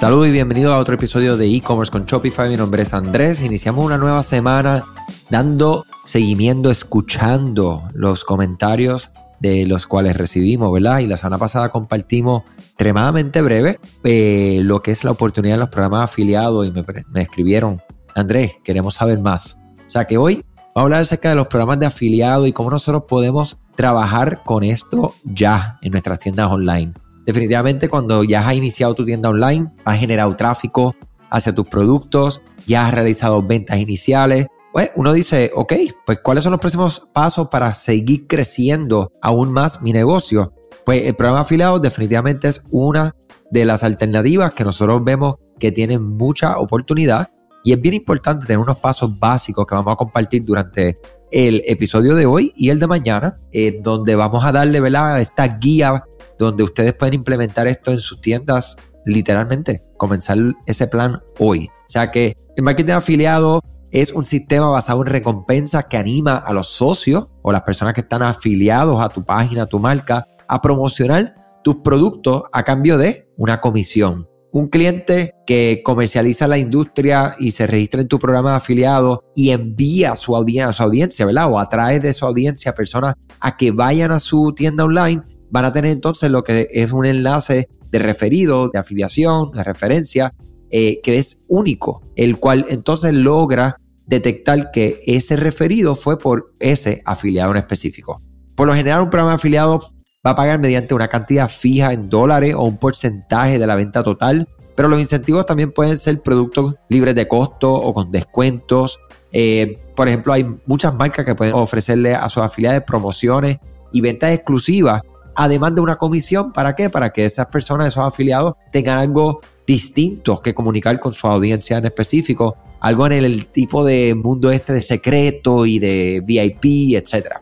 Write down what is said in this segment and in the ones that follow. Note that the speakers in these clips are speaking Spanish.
Saludos y bienvenido a otro episodio de e-commerce con Shopify. Mi nombre es Andrés. Iniciamos una nueva semana dando seguimiento, escuchando los comentarios de los cuales recibimos, ¿verdad? Y la semana pasada compartimos extremadamente breve eh, lo que es la oportunidad de los programas afiliados y me, me escribieron, Andrés, queremos saber más. O sea que hoy vamos a hablar acerca de los programas de afiliado y cómo nosotros podemos trabajar con esto ya en nuestras tiendas online. Definitivamente cuando ya has iniciado tu tienda online, has generado tráfico hacia tus productos, ya has realizado ventas iniciales, pues uno dice, ok, pues cuáles son los próximos pasos para seguir creciendo aún más mi negocio. Pues el programa afiliado definitivamente es una de las alternativas que nosotros vemos que tienen mucha oportunidad y es bien importante tener unos pasos básicos que vamos a compartir durante el episodio de hoy y el de mañana, eh, donde vamos a darle ¿verdad? esta guía donde ustedes pueden implementar esto en sus tiendas literalmente, comenzar ese plan hoy. O sea que el marketing afiliado es un sistema basado en recompensas que anima a los socios o las personas que están afiliados a tu página, a tu marca, a promocionar tus productos a cambio de una comisión. Un cliente que comercializa la industria y se registra en tu programa de afiliado y envía a su, audiencia, a su audiencia, ¿verdad? O atrae de su audiencia personas a que vayan a su tienda online, van a tener entonces lo que es un enlace de referido, de afiliación, de referencia, eh, que es único, el cual entonces logra detectar que ese referido fue por ese afiliado en específico. Por lo general, un programa de afiliado va a pagar mediante una cantidad fija en dólares o un porcentaje de la venta total, pero los incentivos también pueden ser productos libres de costo o con descuentos. Eh, por ejemplo, hay muchas marcas que pueden ofrecerle a sus afiliados promociones y ventas exclusivas además de una comisión. ¿Para qué? Para que esas personas, esos afiliados, tengan algo distinto que comunicar con su audiencia en específico, algo en el tipo de mundo este de secreto y de VIP, etc.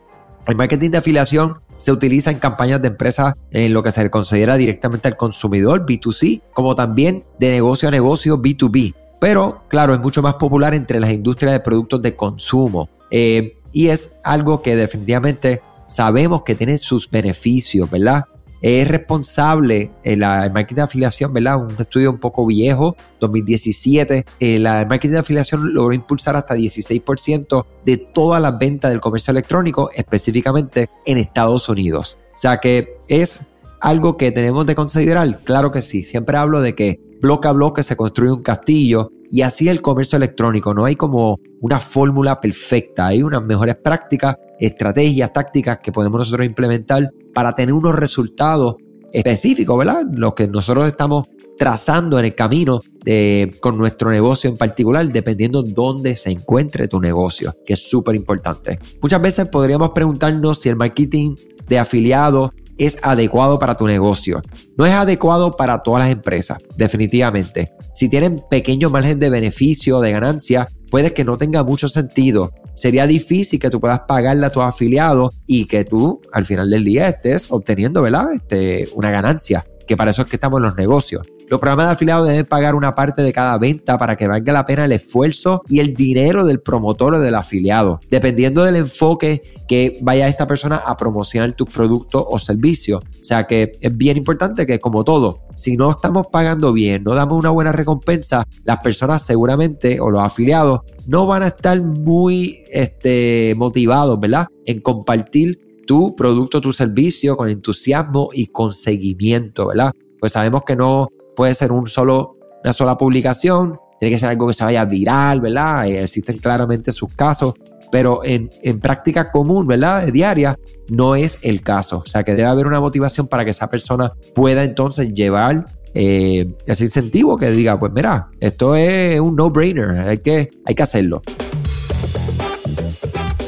El marketing de afiliación se utiliza en campañas de empresas en lo que se considera directamente al consumidor, B2C, como también de negocio a negocio, B2B. Pero, claro, es mucho más popular entre las industrias de productos de consumo. Eh, y es algo que definitivamente sabemos que tiene sus beneficios, ¿verdad? Es responsable el, el marketing de afiliación, ¿verdad? Un estudio un poco viejo, 2017. El, el marketing de afiliación logró impulsar hasta 16% de todas las ventas del comercio electrónico, específicamente en Estados Unidos. O sea que es algo que tenemos de considerar. Claro que sí. Siempre hablo de que bloque a bloque se construye un castillo y así el comercio electrónico. No hay como una fórmula perfecta. Hay unas mejores prácticas, estrategias, tácticas que podemos nosotros implementar para tener unos resultados específicos, ¿verdad? Los que nosotros estamos trazando en el camino de, con nuestro negocio en particular, dependiendo dónde se encuentre tu negocio, que es súper importante. Muchas veces podríamos preguntarnos si el marketing de afiliados es adecuado para tu negocio. No es adecuado para todas las empresas, definitivamente. Si tienen pequeño margen de beneficio, de ganancia, puede que no tenga mucho sentido. Sería difícil que tú puedas pagarle a tus afiliados y que tú al final del día estés obteniendo, ¿verdad? Este, una ganancia, que para eso es que estamos en los negocios. Los programas de afiliados deben pagar una parte de cada venta para que valga la pena el esfuerzo y el dinero del promotor o del afiliado, dependiendo del enfoque que vaya esta persona a promocionar tus productos o servicios. O sea que es bien importante que como todo, si no estamos pagando bien, no damos una buena recompensa, las personas seguramente o los afiliados no van a estar muy este, motivados, ¿verdad? En compartir tu producto, tu servicio con entusiasmo y con seguimiento, ¿verdad? Pues sabemos que no puede ser un solo, una sola publicación, tiene que ser algo que se vaya viral, ¿verdad? Eh, existen claramente sus casos, pero en, práctica común, ¿verdad? De diaria, no es el caso. O sea, que debe haber una motivación para que esa persona pueda entonces llevar eh, ese incentivo que diga, pues mira, esto es un no-brainer, hay que, hay que hacerlo.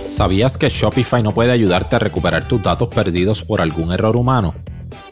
¿Sabías que Shopify no puede ayudarte a recuperar tus datos perdidos por algún error humano?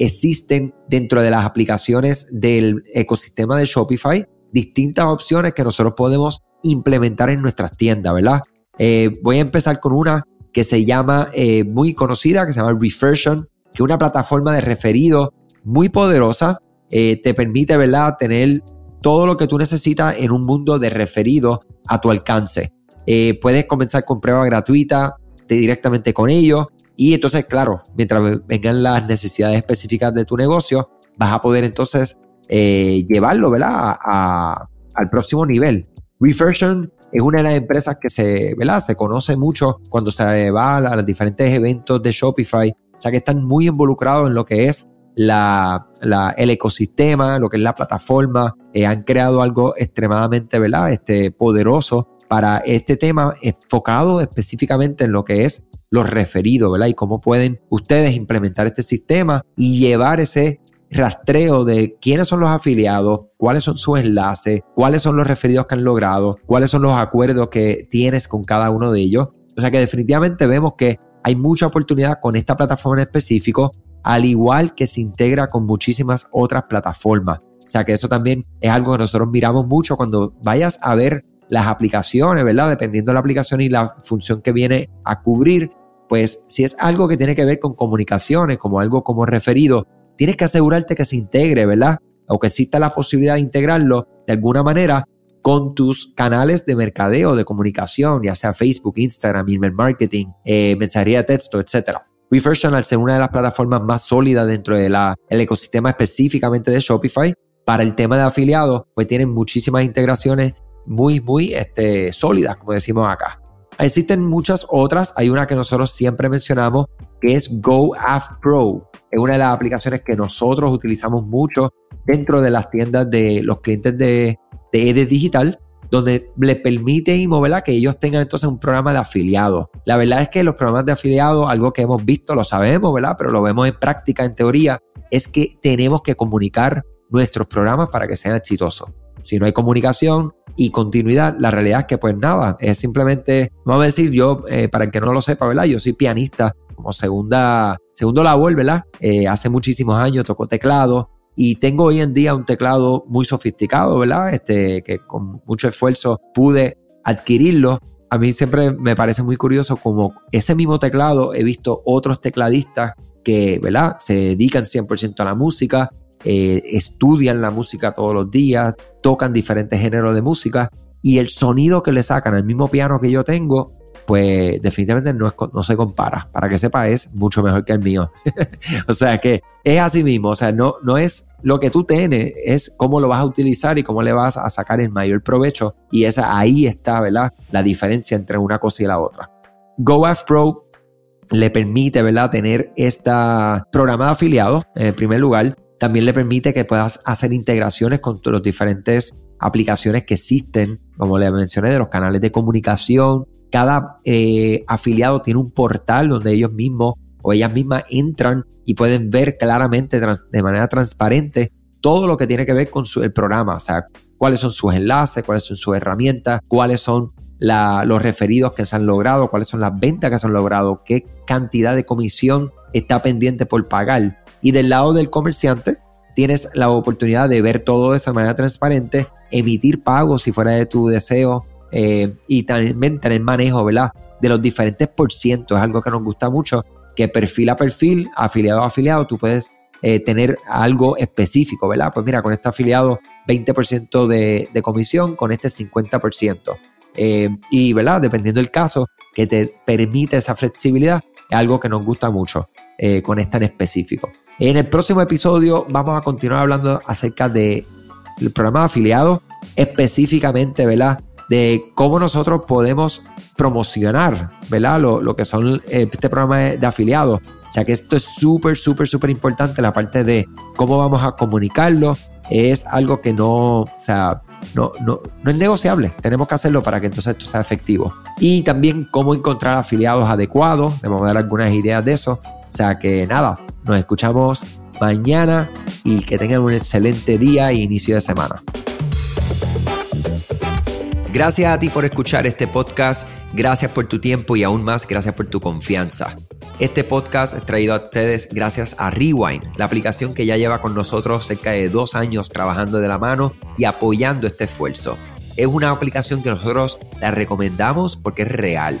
existen dentro de las aplicaciones del ecosistema de Shopify distintas opciones que nosotros podemos implementar en nuestras tiendas, ¿verdad? Eh, voy a empezar con una que se llama, eh, muy conocida, que se llama Refersion, que es una plataforma de referido muy poderosa. Eh, te permite, ¿verdad?, tener todo lo que tú necesitas en un mundo de referido a tu alcance. puedes comenzar con prueba gratuita directamente con ellos. Y entonces, claro, mientras vengan las necesidades específicas de tu negocio, vas a poder entonces llevarlo, ¿verdad? al próximo nivel. Reversion es una de las empresas que se, ¿verdad? se conoce mucho cuando se va a los diferentes eventos de Shopify, o sea que están muy involucrados en lo que es la, el ecosistema, lo que es la plataforma, eh, han creado algo extremadamente ¿verdad? Este, poderoso para este tema enfocado específicamente en lo que es los referidos, ¿verdad? Y cómo pueden ustedes implementar este sistema y llevar ese rastreo de quiénes son los afiliados, cuáles son sus enlaces, cuáles son los referidos que han logrado, cuáles son los acuerdos que tienes con cada uno de ellos. O sea que definitivamente vemos que hay mucha oportunidad con esta plataforma en específico, al igual que se integra con muchísimas otras plataformas. O sea que eso también es algo que nosotros miramos mucho cuando vayas a ver las aplicaciones, ¿verdad? Dependiendo de la aplicación y la función que viene a cubrir, pues si es algo que tiene que ver con comunicaciones, como algo como referido, tienes que asegurarte que se integre, ¿verdad? O que exista la posibilidad de integrarlo de alguna manera con tus canales de mercadeo, de comunicación, ya sea Facebook, Instagram, email marketing, eh, mensajería de texto, etc. Reversion, al ser una de las plataformas más sólidas dentro del ecosistema específicamente de Shopify, para el tema de afiliados, pues tienen muchísimas integraciones muy, muy este, sólidas, como decimos acá. Existen muchas otras, hay una que nosotros siempre mencionamos, que es GoAffPro. Es una de las aplicaciones que nosotros utilizamos mucho dentro de las tiendas de los clientes de, de Digital, donde le permite que ellos tengan entonces un programa de afiliados. La verdad es que los programas de afiliados, algo que hemos visto, lo sabemos, ¿verdad? Pero lo vemos en práctica, en teoría, es que tenemos que comunicar nuestros programas para que sean exitosos. Si no hay comunicación y continuidad, la realidad es que pues nada, es simplemente, vamos a decir, yo, eh, para el que no lo sepa, ¿verdad? Yo soy pianista como segunda, segundo labor, ¿verdad? Eh, hace muchísimos años tocó teclado y tengo hoy en día un teclado muy sofisticado, ¿verdad? Este, que con mucho esfuerzo pude adquirirlo. A mí siempre me parece muy curioso como ese mismo teclado he visto otros tecladistas que, ¿verdad? Se dedican 100% a la música, eh, estudian la música todos los días, tocan diferentes géneros de música y el sonido que le sacan al mismo piano que yo tengo pues definitivamente no, no se compara. Para que sepa, es mucho mejor que el mío. o sea que es así mismo, o sea, no, no es lo que tú tienes, es cómo lo vas a utilizar y cómo le vas a sacar el mayor provecho. Y esa, ahí está, ¿verdad? La diferencia entre una cosa y la otra. GoAF Pro le permite, ¿verdad? Tener esta programa de afiliados, en primer lugar. También le permite que puedas hacer integraciones con las diferentes aplicaciones que existen, como le mencioné, de los canales de comunicación, cada eh, afiliado tiene un portal donde ellos mismos o ellas mismas entran y pueden ver claramente de manera transparente todo lo que tiene que ver con el programa, o sea, cuáles son sus enlaces, cuáles son sus herramientas, cuáles son los referidos que se han logrado, cuáles son las ventas que se han logrado, qué cantidad de comisión está pendiente por pagar. Y del lado del comerciante, tienes la oportunidad de ver todo eso de manera transparente, emitir pagos si fuera de tu deseo, eh, y también tener manejo, ¿verdad? De los diferentes por ciento, es algo que nos gusta mucho, que perfil a perfil, afiliado a afiliado, tú puedes eh, tener algo específico, ¿verdad? Pues mira, con este afiliado 20% de, de, comisión, con este 50%. Eh, y, ¿verdad? Dependiendo del caso, que te permite esa flexibilidad, es algo que nos gusta mucho con esta en específico. En el próximo episodio vamos a continuar hablando acerca del programa de afiliados, específicamente, ¿verdad? de cómo nosotros podemos promocionar, ¿verdad? Lo, que son eh, este programa de, afiliados. O sea que esto es súper, súper, súper importante. La parte de cómo vamos a comunicarlo es algo que no, o sea, no, no, no es negociable. Tenemos que hacerlo para que entonces esto sea efectivo. Y también cómo encontrar afiliados adecuados. Le vamos a dar algunas ideas de eso. O sea que nada, nos escuchamos mañana y que tengan un excelente día e inicio de semana. Gracias a ti por escuchar este podcast, gracias por tu tiempo y aún más gracias por tu confianza. Este podcast es traído a ustedes gracias a Rewind, la aplicación que ya lleva con nosotros cerca de dos años trabajando de la mano y apoyando este esfuerzo. Es una aplicación que nosotros la recomendamos porque es real